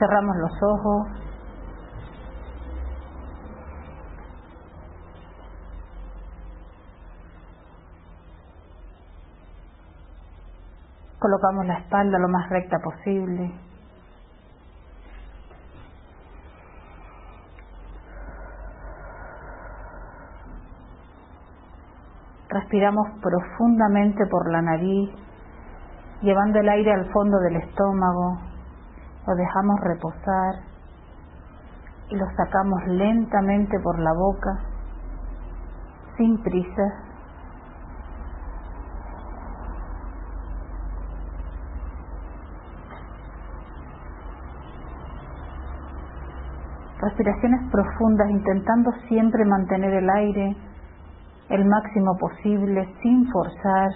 Cerramos los ojos. Colocamos la espalda lo más recta posible. Respiramos profundamente por la nariz, llevando el aire al fondo del estómago, lo dejamos reposar y lo sacamos lentamente por la boca, sin prisa. Respiraciones profundas intentando siempre mantener el aire el máximo posible sin forzar.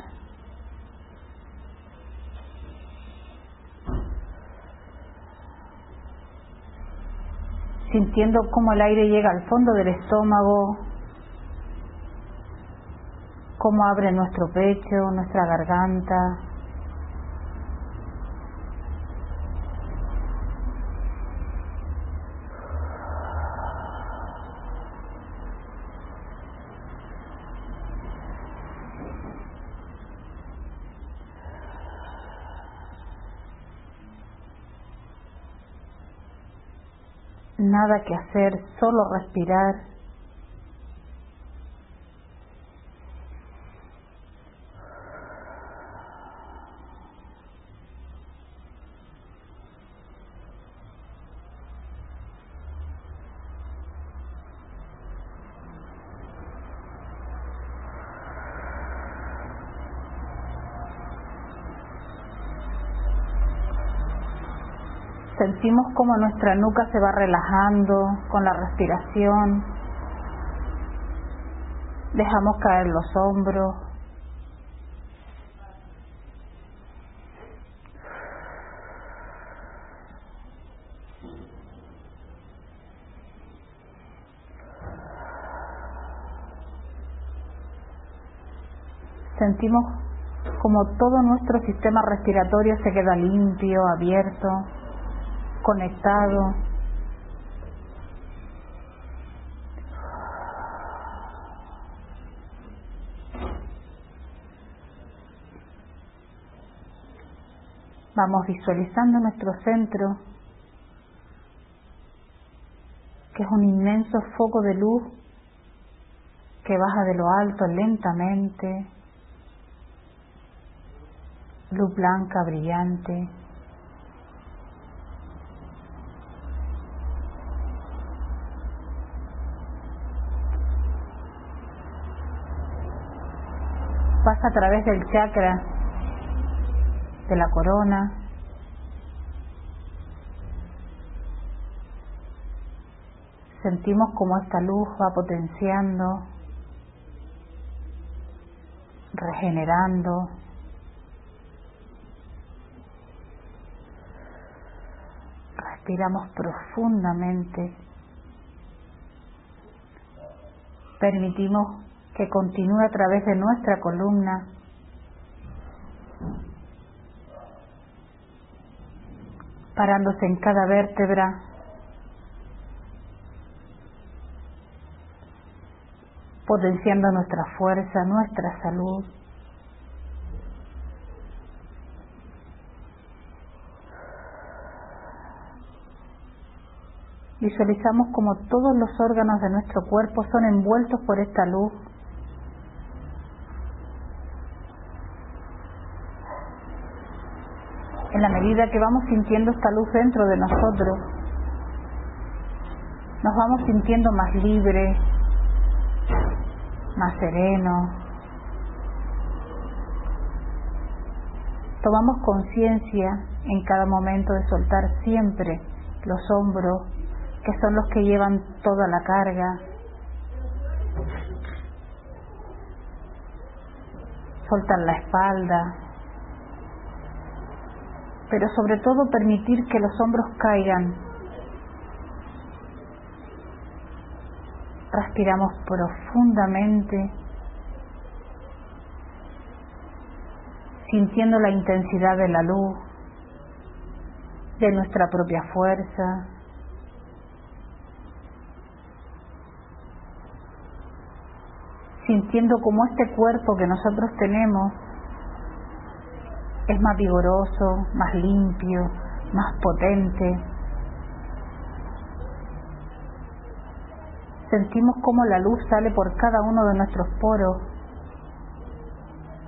Sintiendo cómo el aire llega al fondo del estómago, cómo abre nuestro pecho, nuestra garganta, nada que hacer, solo respirar sentimos como nuestra nuca se va relajando con la respiración. Dejamos caer los hombros. Sentimos como todo nuestro sistema respiratorio se queda limpio, abierto conectado. Vamos visualizando nuestro centro, que es un inmenso foco de luz que baja de lo alto lentamente, luz blanca brillante. A través del chakra de la corona. Sentimos como esta luz va potenciando, regenerando. Respiramos profundamente. Permitimos que continúe a través de nuestra columna. parándose en cada vértebra, potenciando nuestra fuerza, nuestra salud. Visualizamos como todos los órganos de nuestro cuerpo son envueltos por esta luz en la medida que vamos sintiendo esta luz dentro de nosotros, nos vamos sintiendo más libres, más serenos. Tomamos conciencia en cada momento de soltar siempre los hombros, que son los que llevan toda la carga. Soltar la espalda, pero sobre todo permitir que los hombros caigan. Respiramos profundamente, sintiendo la intensidad de la luz. de nuestra propia fuerza. Sintiendo como este cuerpo que nosotros tenemos es más vigoroso, más limpio, más potente. Sentimos como la luz sale por cada uno de nuestros poros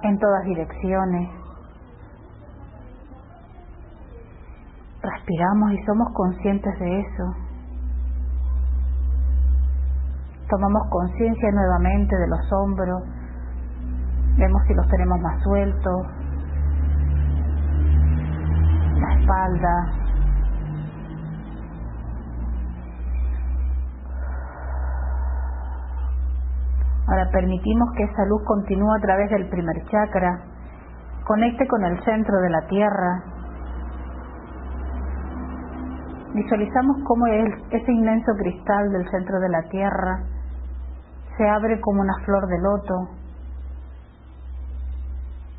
en todas direcciones. Respiramos y somos conscientes de eso. Tomamos conciencia nuevamente de los hombros, vemos si los tenemos más sueltos, espalda. Ahora permitimos que esa luz continúe a través del primer chakra, conecte con el centro de la tierra. Visualizamos cómo ese inmenso cristal del centro de la tierra se abre como una flor de loto.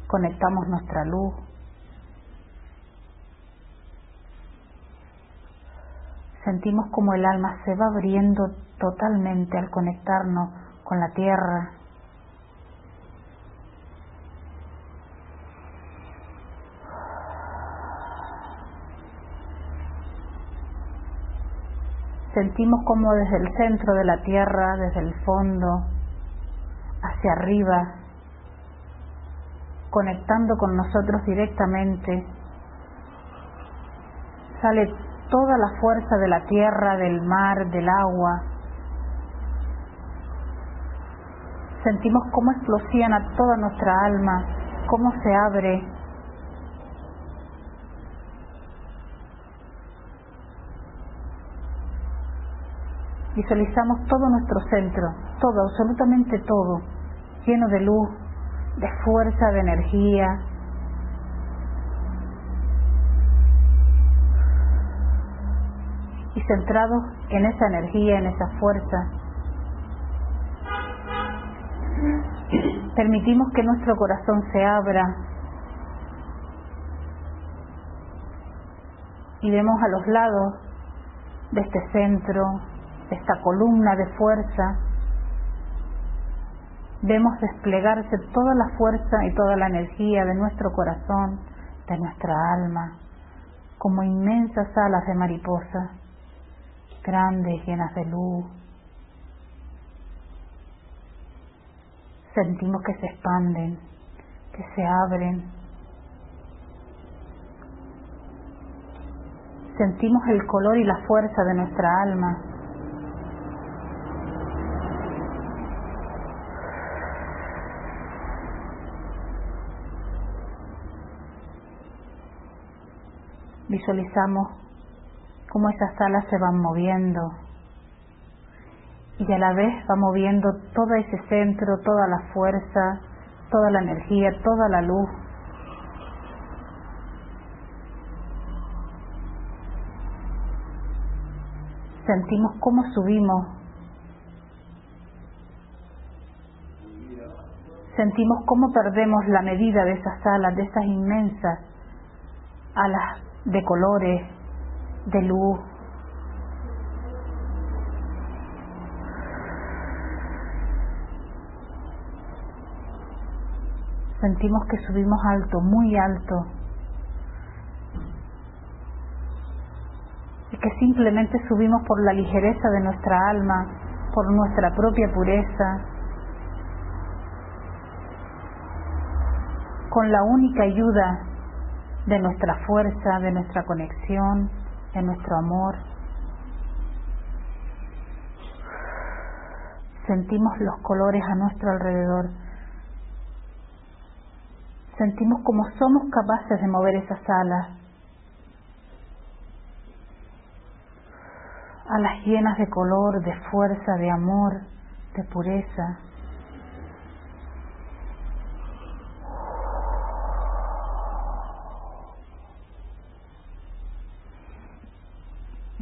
Conectamos nuestra luz sentimos como el alma se va abriendo totalmente al conectarnos con la tierra. Sentimos como desde el centro de la tierra, desde el fondo, hacia arriba, conectando con nosotros directamente, sale toda la fuerza de la tierra, del mar, del agua. Sentimos cómo a toda nuestra alma, cómo se abre. Visualizamos todo nuestro centro, todo, absolutamente todo, lleno de luz, de fuerza, de energía, centrados en esa energía, en esa fuerza, permitimos que nuestro corazón se abra. Y vemos a los lados de este centro, de esta columna de fuerza, vemos desplegarse toda la fuerza y toda la energía de nuestro corazón, de nuestra alma, como inmensas alas de mariposa grandes, llenas de luz. Sentimos que se expanden, que se abren. Sentimos el color y la fuerza de nuestra alma. Visualizamos cómo esas alas se van moviendo y a la vez va moviendo todo ese centro, toda la fuerza, toda la energía, toda la luz. Sentimos cómo subimos. Sentimos cómo perdemos la medida de esas alas, de esas inmensas alas de colores, de luz. Sentimos que subimos alto, muy alto. Y que simplemente subimos por la ligereza de nuestra alma, por nuestra propia pureza, con la única ayuda de nuestra fuerza, de nuestra conexión, de nuestro amor. Sentimos los colores a nuestro alrededor. Sentimos como somos capaces de mover esas alas. Alas llenas de color, de fuerza, de amor, de pureza.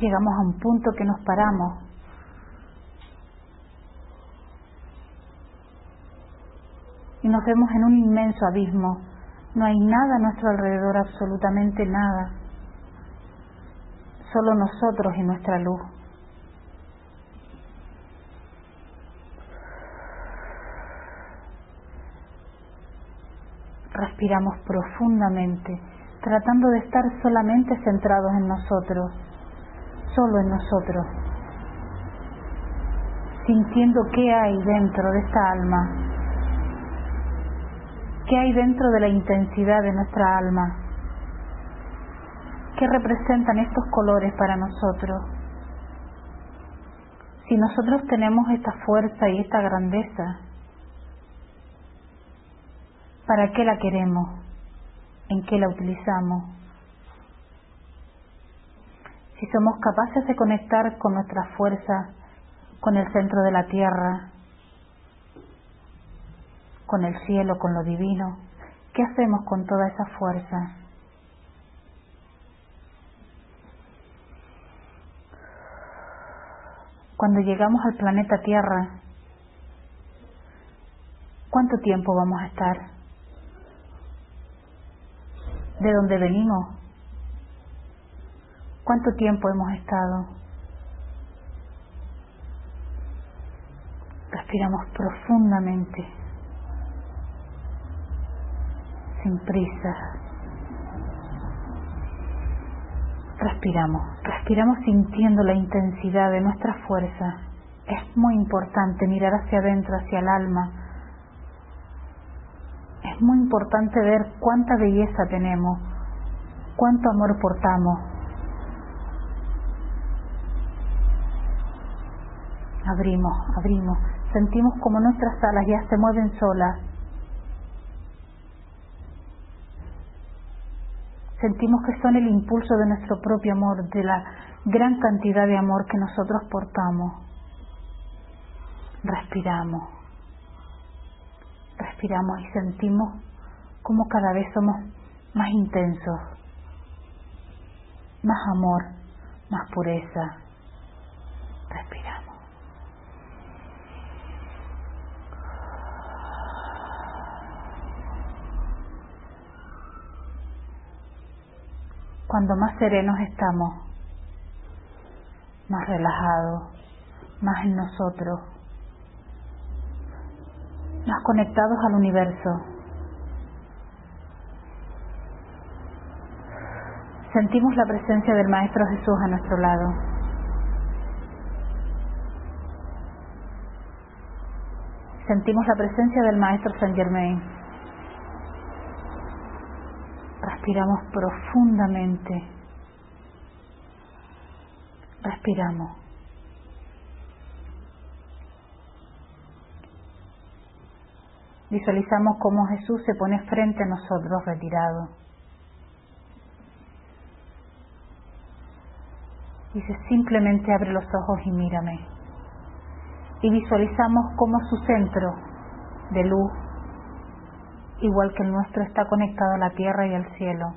Llegamos a un punto que nos paramos. Y nos vemos en un inmenso abismo. No hay nada a nuestro alrededor, absolutamente nada. solo nosotros y nuestra luz. Respiramos profundamente, tratando de estar solamente centrados en nosotros, solo en nosotros, sintiendo qué hay dentro de esta alma, qué hay dentro de la intensidad de nuestra alma, qué representan estos colores para nosotros. Si nosotros tenemos esta fuerza y esta grandeza, ¿Para qué la queremos? ¿En qué la utilizamos? Si somos capaces de conectar con nuestra fuerza, con el centro de la tierra, con el cielo, con lo divino, ¿qué hacemos con toda esa fuerza? Cuando llegamos al planeta Tierra, ¿cuánto tiempo vamos a estar? de dónde venimos, cuánto tiempo hemos estado. Respiramos profundamente, sin prisa. Respiramos, respiramos sintiendo la intensidad de nuestra fuerza. Es muy importante mirar hacia adentro, hacia el alma, es muy importante ver cuánta belleza tenemos, cuánto amor portamos. Abrimos, abrimos, sentimos como nuestras alas ya se mueven solas. Sentimos que son el impulso de nuestro propio amor, de la gran cantidad de amor que nosotros portamos. Respiramos respiramos y sentimos como cada vez somos más intensos, más amor, más pureza. Respiramos. Cuando más serenos estamos, más relajados, más en nosotros, más conectados al universo. Sentimos la presencia del Maestro Jesús a nuestro lado. Sentimos la presencia del Maestro Saint Germain. Respiramos profundamente. Respiramos. Visualizamos cómo Jesús se pone frente a nosotros retirado. Dice, simplemente abre los ojos y mírame. Y visualizamos cómo su centro de luz, igual que el nuestro, está conectado a la tierra y al cielo.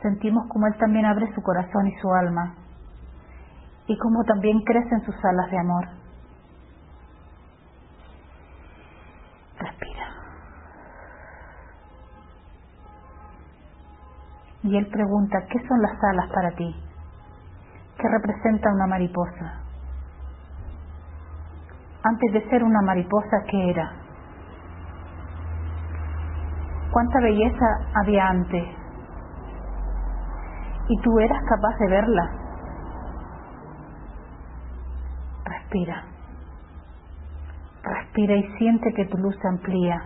Sentimos como Él también abre su corazón y su alma, y como también crecen sus alas de amor. y él pregunta, ¿qué son las alas para ti? ¿Qué representa una mariposa? Antes de ser una mariposa, ¿qué era? ¿Cuánta belleza había antes? ¿Y tú eras capaz de verla? Respira. Respira y siente que tu luz se amplía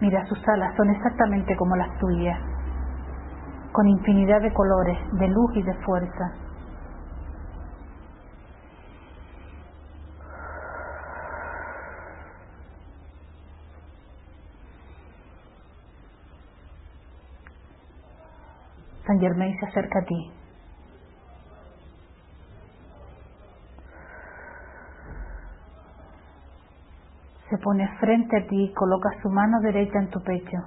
Mira, sus alas son exactamente como las tuyas, con infinidad de colores, de luz y de fuerza. San Germain se acerca a ti. se pone frente a ti y coloca su mano derecha en tu pecho.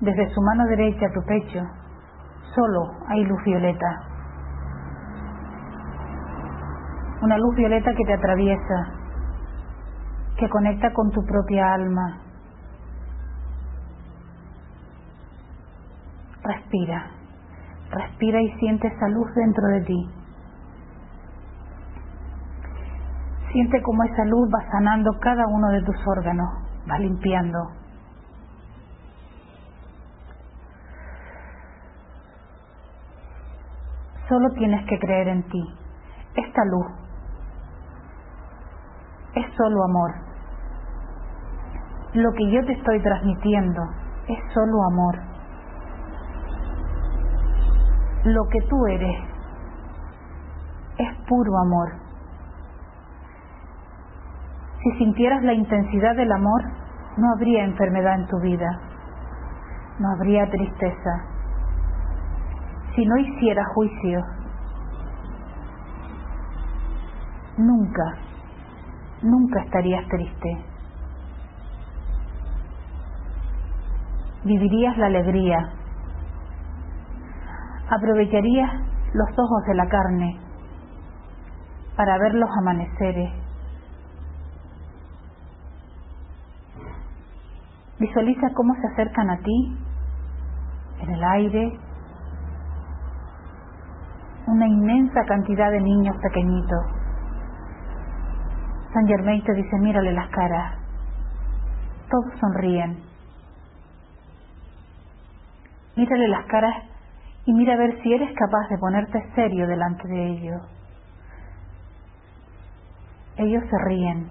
Desde su mano derecha a tu pecho solo hay luz violeta. Una luz violeta que te atraviesa, que conecta con tu propia alma. Respira, respira y siente esa luz dentro de ti. Siente cómo esa luz va sanando cada uno de tus órganos, va limpiando. Solo tienes que creer en ti. Esta luz es solo amor. Lo que yo te estoy transmitiendo es solo amor. Lo que tú eres es puro amor. Si sintieras la intensidad del amor, no habría enfermedad en tu vida, no habría tristeza. Si no hicieras juicio, nunca nunca estarías triste. Vivirías la alegría. Aprovecharías los ojos de la carne para ver los amaneceres. Visualiza cómo se acercan a ti en el aire una inmensa cantidad de niños pequeñitos San Germain te dice, mírale las caras. Todos sonríen. Mírale las caras y mira a ver si eres capaz de ponerte serio delante de ellos. Ellos se ríen,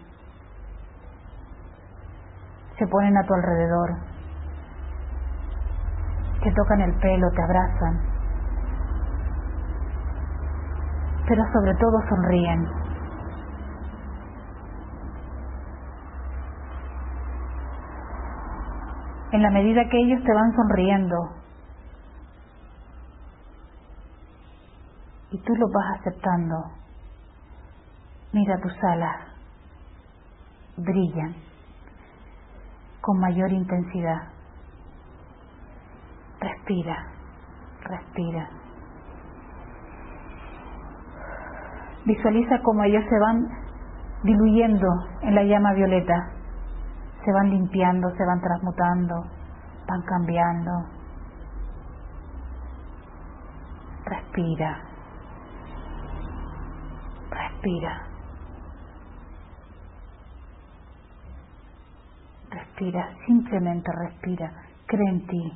se ponen a tu alrededor, te tocan el pelo, te abrazan, pero sobre todo sonríen. en la medida que ellos te van sonriendo y tú lo vas aceptando. Mira tus alas, brillan con mayor intensidad. Respira, respira. Visualiza cómo ellos se van diluyendo en la llama violeta se van limpiando, se van transmutando, van cambiando. Respira, respira. Respira, simplemente respira, cree en ti.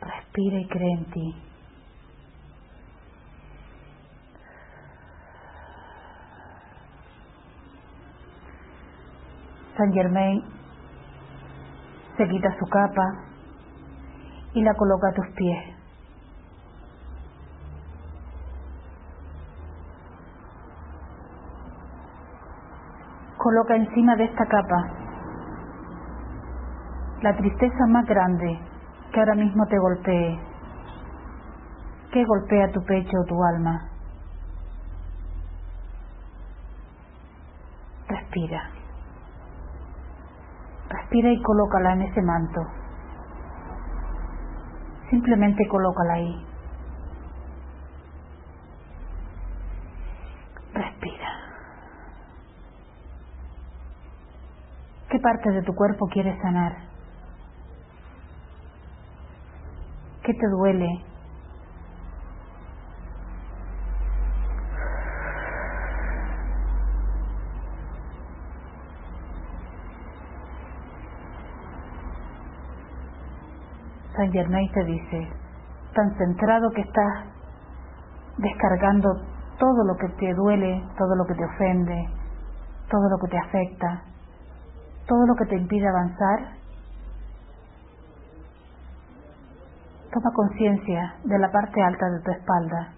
Respira y cree en ti. Saint Germain se quita su capa y la coloca a tus pies. Coloca encima de esta capa la tristeza más grande que ahora mismo te golpee, que golpea tu pecho o tu alma. Respira. Respira y colócala en ese manto. Simplemente colócala ahí. Respira. ¿Qué parte de tu cuerpo quieres sanar? ¿Qué te duele? San Germain te dice, tan centrado que estás descargando todo lo que te duele, todo lo que te ofende, todo lo que te afecta, todo lo que te impide avanzar, toma conciencia de la parte alta de tu espalda,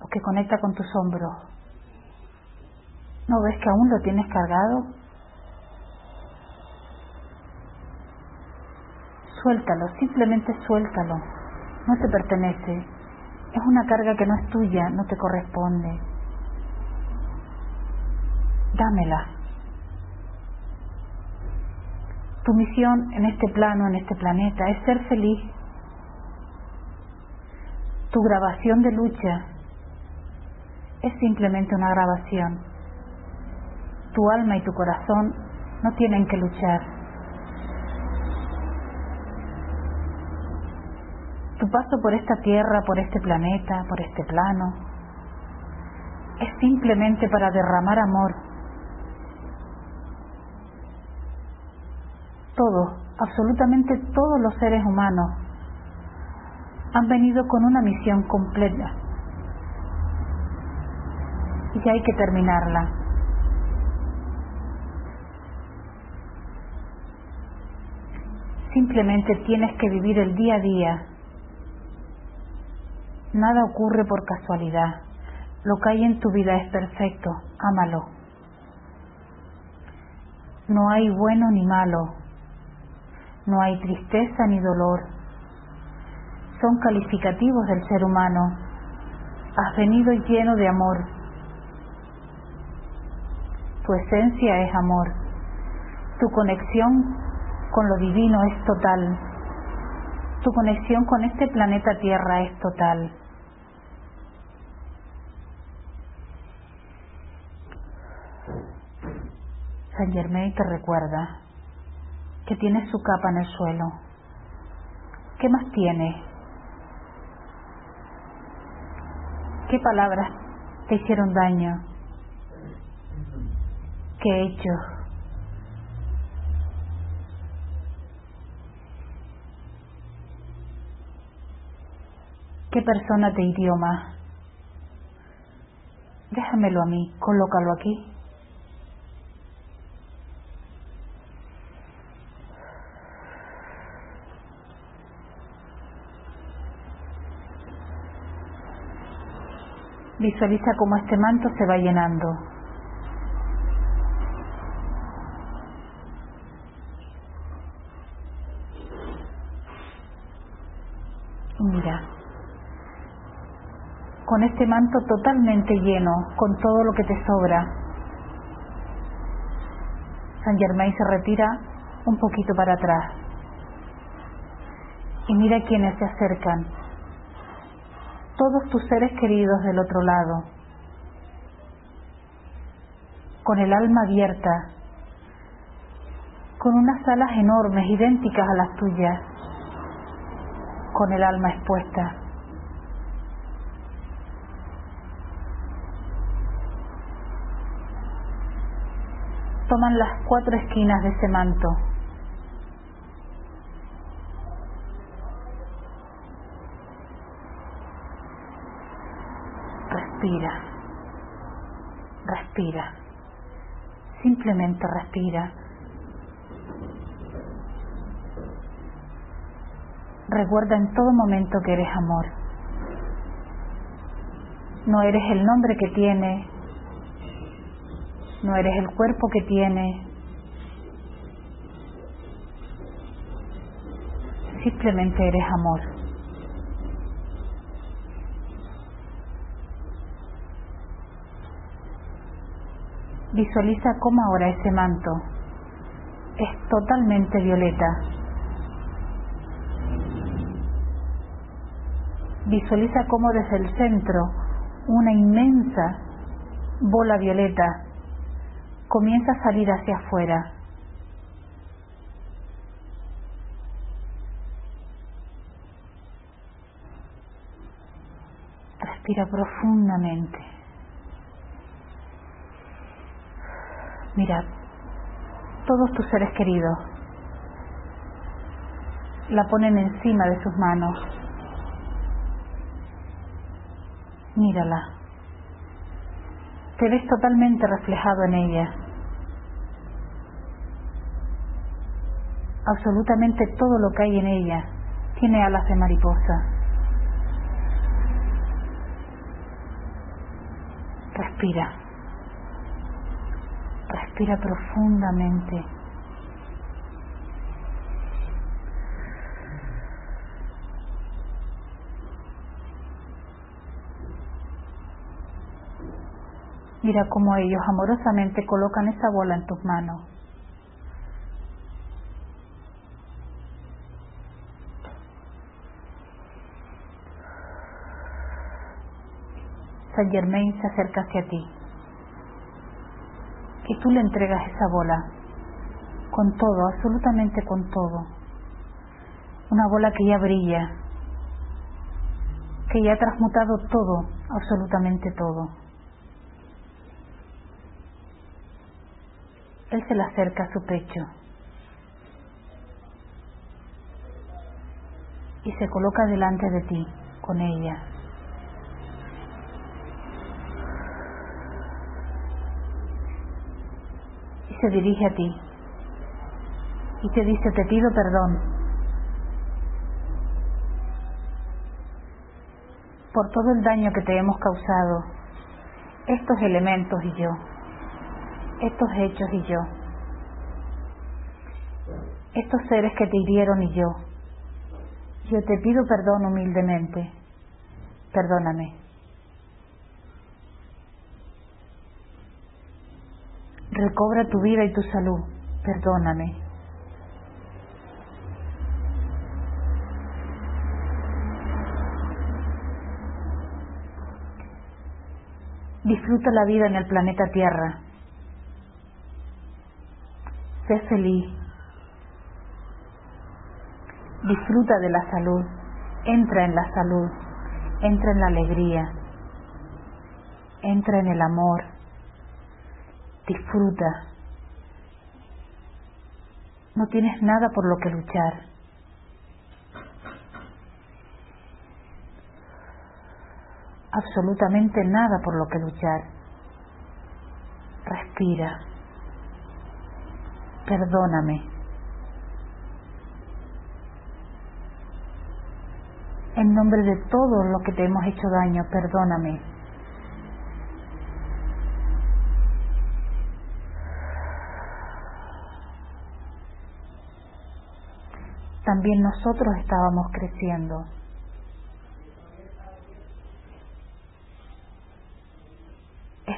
lo que conecta con tus hombros. ¿No ves que aún lo tienes cargado? Suéltalo, simplemente suéltalo. No te pertenece. Es una carga que no es tuya, no te corresponde. Dámela. Tu misión en este plano, en este planeta, es ser feliz. Tu grabación de lucha es simplemente una grabación. Tu alma y tu corazón no tienen que luchar. Tu paso por esta tierra, por este planeta, por este plano, es simplemente para derramar amor. Todos, absolutamente todos los seres humanos han venido con una misión completa y hay que terminarla. Simplemente tienes que vivir el día a día. Nada ocurre por casualidad. Lo que hay en tu vida es perfecto. Ámalo. No hay bueno ni malo. No hay tristeza ni dolor. Son calificativos del ser humano. Has venido lleno de amor. Tu esencia es amor. Tu conexión con lo divino es total. Tu conexión con este planeta Tierra es total. San Germain te recuerda que tienes su capa en el suelo. ¿Qué más tiene? ¿Qué palabras te hicieron daño? ¿Qué hechos? ¿Qué persona te idioma? Déjamelo a mí, colócalo aquí. Visualiza cómo este manto se va llenando. Mira, con este manto totalmente lleno, con todo lo que te sobra, San Germain se retira un poquito para atrás y mira quienes se acercan todos tus seres queridos del otro lado, con el alma abierta, con unas alas enormes, idénticas a las tuyas, con el alma expuesta. Toman las cuatro esquinas de ese manto respira, respira, simplemente respira. Recuerda en todo momento que eres amor. No eres el nombre que tiene, no eres el cuerpo que tiene, simplemente eres amor. Visualiza cómo ahora ese manto es totalmente violeta. Visualiza cómo desde el centro una inmensa bola violeta comienza a salir hacia afuera. Respira profundamente. Mira, todos tus seres queridos la ponen encima de sus manos. Mírala. Te ves totalmente reflejado en ella. Absolutamente todo lo que hay en ella tiene alas de mariposa. Respira. Respira profundamente. Mira cómo ellos amorosamente colocan esa bola en tus manos. Saint Germain se acerca hacia ti. Y tú le entregas esa bola con todo, absolutamente con todo. Una bola que ya brilla, que ya ha transmutado todo, absolutamente todo. Él se la acerca a su pecho y se coloca delante de ti con ella. Y se dirige a ti y te dice, te pido perdón por todo el daño que te hemos causado, estos elementos y yo, estos hechos y yo, estos seres que te hirieron y yo. Yo te pido perdón humildemente, perdóname. Recobra tu vida y tu salud, perdóname. Disfruta la vida en el planeta Tierra. Sé feliz. Disfruta de la salud. Entra en la salud. Entra en la alegría. Entra en el amor. Disfruta. No tienes nada por lo que luchar. absolutamente nada por lo que luchar. Respira. Perdóname. En nombre de todo lo que te hemos hecho daño, perdóname. También nosotros estábamos creciendo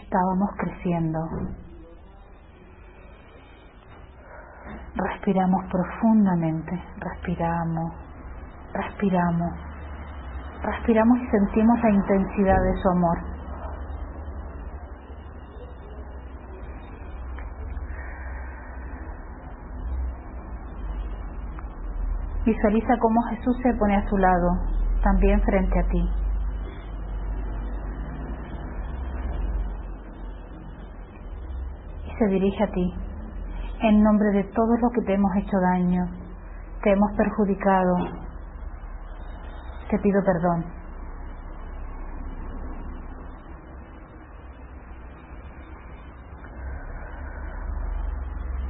estábamos creciendo. Respiramos profundamente, respiramos, respiramos, respiramos y sentimos la intensidad de su amor. Visualiza cómo Jesús se pone a su lado, también frente a ti. se dirige a ti. En nombre de todos los que te hemos hecho daño, te hemos perjudicado, te pido perdón.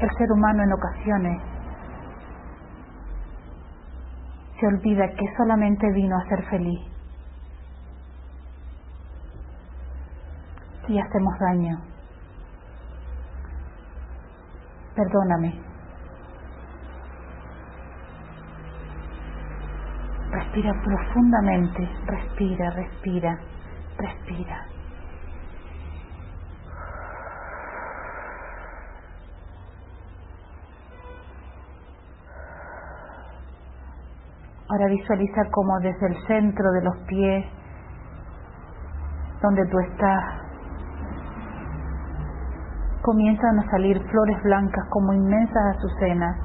El ser humano en ocasiones se olvida que solamente vino a ser feliz. Y hacemos daño. perdóname. Respira profundamente, respira, respira, respira. Ahora visualiza como desde el centro de los pies, donde tú estás, comienzan a salir flores blancas como inmensas azucenas.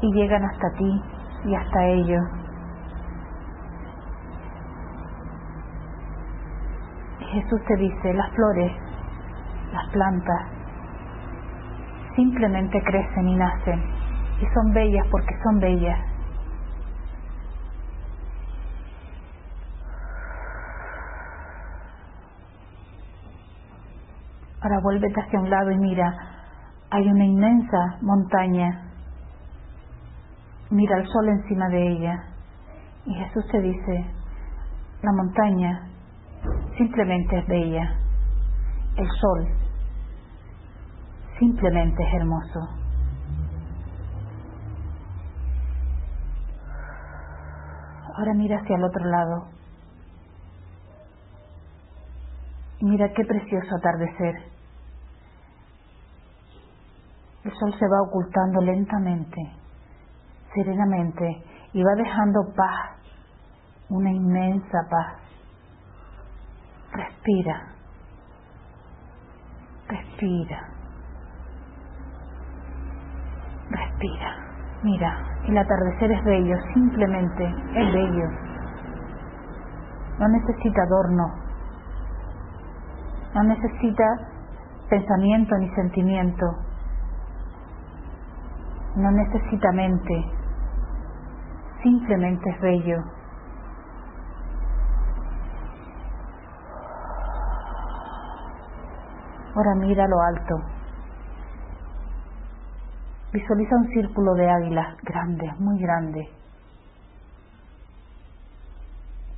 Y llegan hasta ti y hasta ellos. Jesús te dice, las flores, las plantas, simplemente crecen y nacen. Y son bellas porque son bellas. Ahora vuélvete hacia un lado y mira, hay una inmensa montaña. Mira el sol encima de ella. Y Jesús te dice, la montaña simplemente es bella. El sol simplemente es hermoso. Ahora mira hacia el otro lado. Mira qué precioso atardecer. El sol se va ocultando lentamente, serenamente, y va dejando paz, una inmensa paz. Respira. Respira. Respira. Mira, el atardecer es bello, simplemente es bello. No necesita adorno. No necesita pensamiento ni sentimiento. No necesita mente. Simplemente es bello. Ahora mira lo alto. Visualiza un círculo de águilas grandes, muy grandes,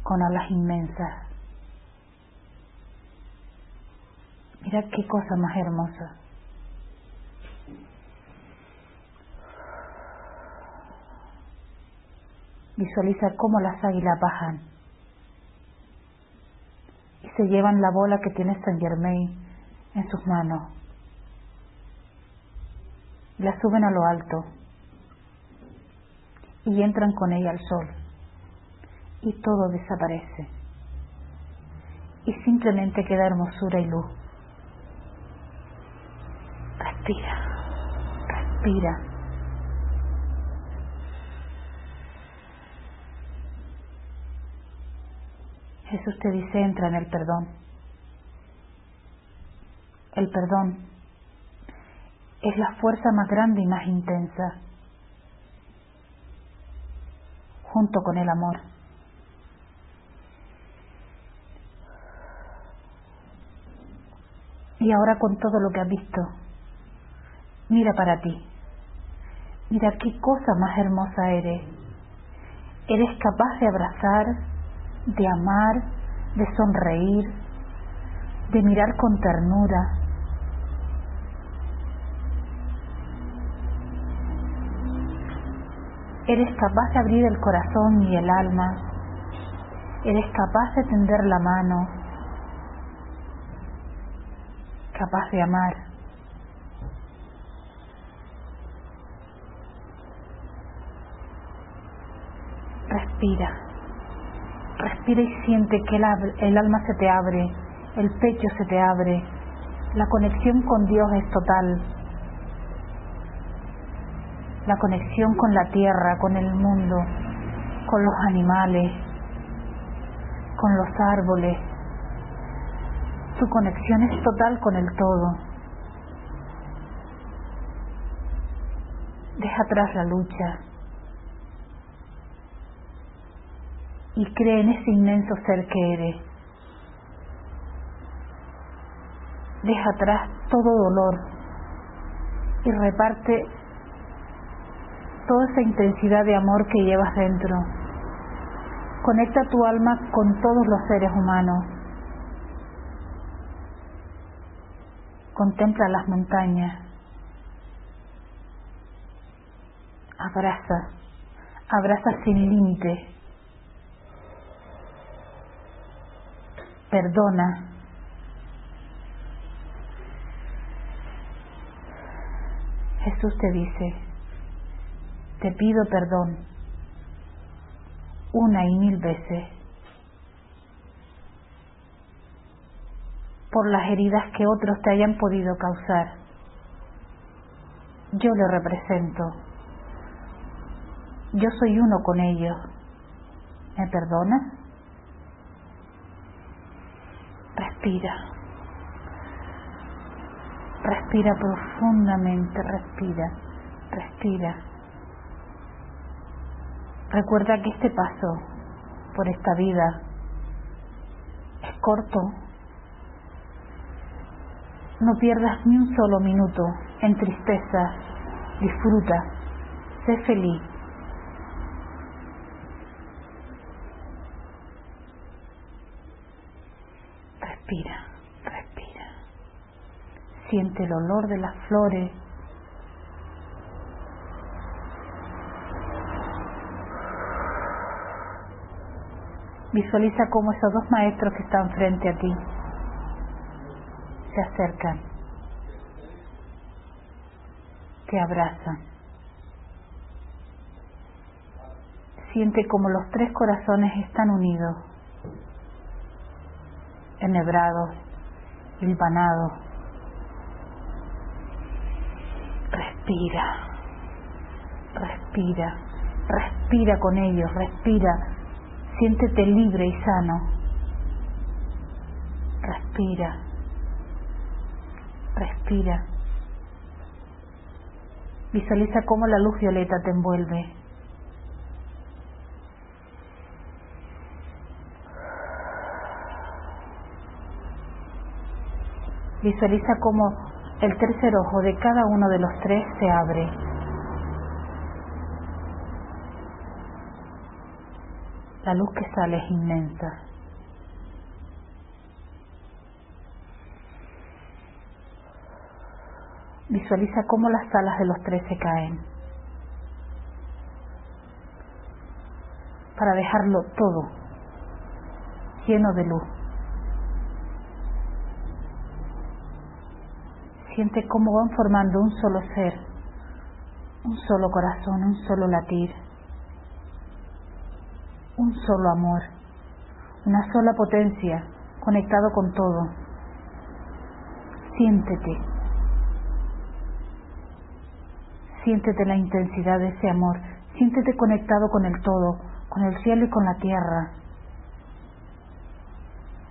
con alas inmensas. Mira qué cosa más hermosa. Visualiza cómo las águilas bajan y se llevan la bola que tiene Saint Germain en sus manos. La suben a lo alto y entran con ella al sol y todo desaparece y simplemente queda hermosura y luz. Respira, respira. Jesús te dice, entra en el perdón. El perdón es la fuerza más grande y más intensa, junto con el amor. Y ahora con todo lo que has visto, mira para ti. Mira qué cosa más hermosa eres. Eres capaz de abrazar, de amar, de sonreír, de mirar con ternura, Eres capaz de abrir el corazón y el alma. Eres capaz de tender la mano. Capaz de amar. Respira. Respira y siente que el, alma se te abre, el pecho se te abre. La conexión con Dios es total la conexión con la tierra, con el mundo, con los animales, con los árboles. Su conexión es total con el todo. Deja atrás la lucha y cree en ese inmenso ser que eres. Deja atrás todo dolor y reparte toda esa intensidad de amor que llevas dentro. Conecta tu alma con todos los seres humanos. Contempla las montañas. Abraza, abraza sin límite. Perdona. Jesús te dice, te pido perdón una y mil veces por las heridas que otros te hayan podido causar. Yo le represento. Yo soy uno con ellos. ¿Me perdonas? Respira. Respira profundamente, respira, respira. Recuerda que este paso por esta vida es corto. No pierdas ni un solo minuto en tristeza. Disfruta. Sé feliz. Respira, respira. Siente el olor de las flores Visualiza cómo esos dos maestros que están frente a ti se acercan, te abrazan. Siente como los tres corazones están unidos. enhebrados, hilvanados. Respira, respira, respira con ellos, respira, siéntete libre y sano. Respira, respira. Visualiza cómo la luz violeta te envuelve. Visualiza cómo el tercer ojo de cada uno de los tres se abre. La luz que sale es inmensa. Visualiza cómo las alas de los tres se caen. Para dejarlo todo lleno de luz. Siente cómo van formando un solo ser, un solo corazón, un solo latir, un solo amor, una sola potencia conectado con todo. Siéntete. Siéntete la intensidad de ese amor. Siéntete conectado con el todo, con el cielo y con la tierra.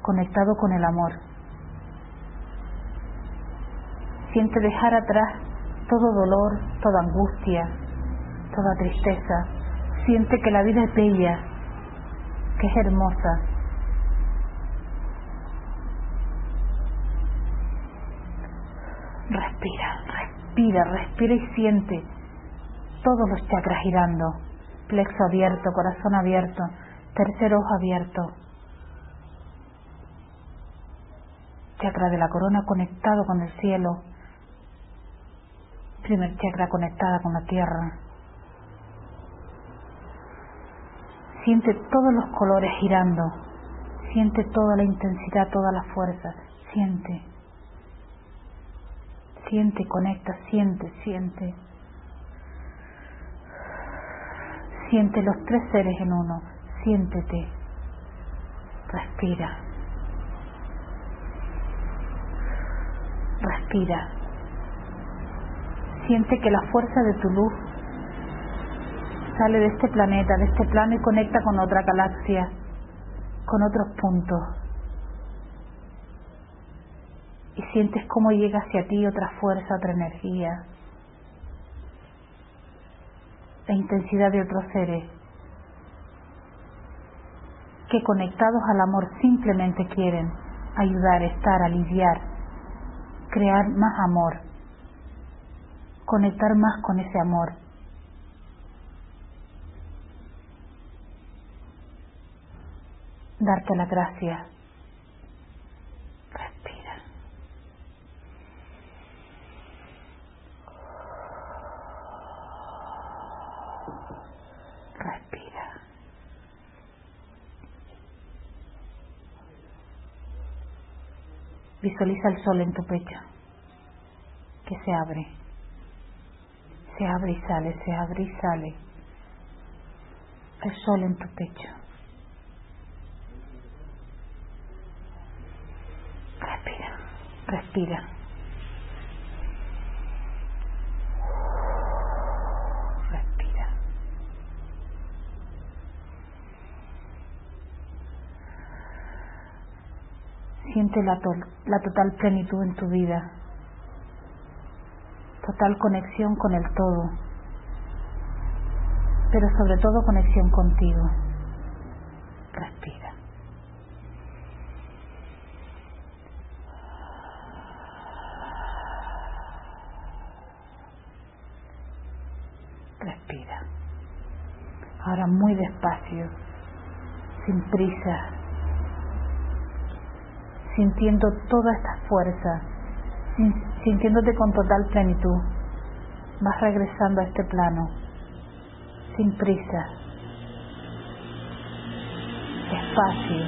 Conectado con el amor. Siente dejar atrás todo dolor, toda angustia, toda tristeza. Siente que la vida es bella, que es hermosa. Respira, respira, respira y siente todos los chakras girando. Plexo abierto, corazón abierto, tercer ojo abierto. Chakra de la corona conectado con el cielo, primer chakra conectada con la tierra. Siente todos los colores girando, siente toda la intensidad, toda la fuerza, siente, siente, conecta, siente, siente. Siente los tres seres en uno, siéntete, respira, respira. Siente que la fuerza de tu luz sale de este planeta, de este plano y conecta con otra galaxia, con otros puntos. Y sientes cómo llega hacia ti otra fuerza, otra energía, la intensidad de otros seres que conectados al amor simplemente quieren ayudar, estar, aliviar, crear más amor conectar más con ese amor. Darte la gracia. Respira. Respira. Visualiza el sol en tu pecho que se abre se abre y sale, se abre y sale. El sol en tu pecho. Respira, respira. Respira. Siente la, la total plenitud en tu vida total conexión con el todo, pero sobre todo conexión contigo. Respira. Respira. Ahora muy despacio, sin prisa, sintiendo toda esta fuerza sintiéndote con total plenitud, vas regresando a este plano, sin prisa, despacio,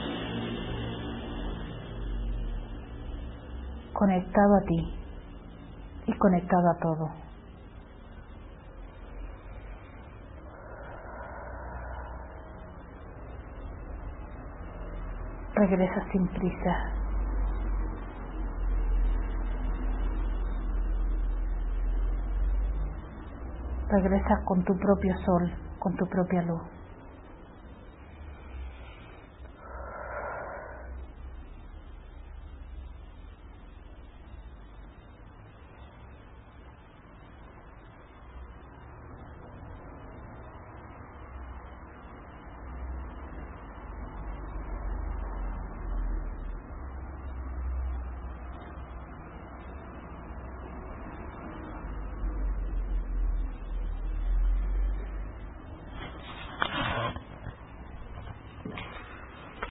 conectado a ti y conectado a todo. regresa sin prisa. Regresa con tu propio sol, con tu propia luz.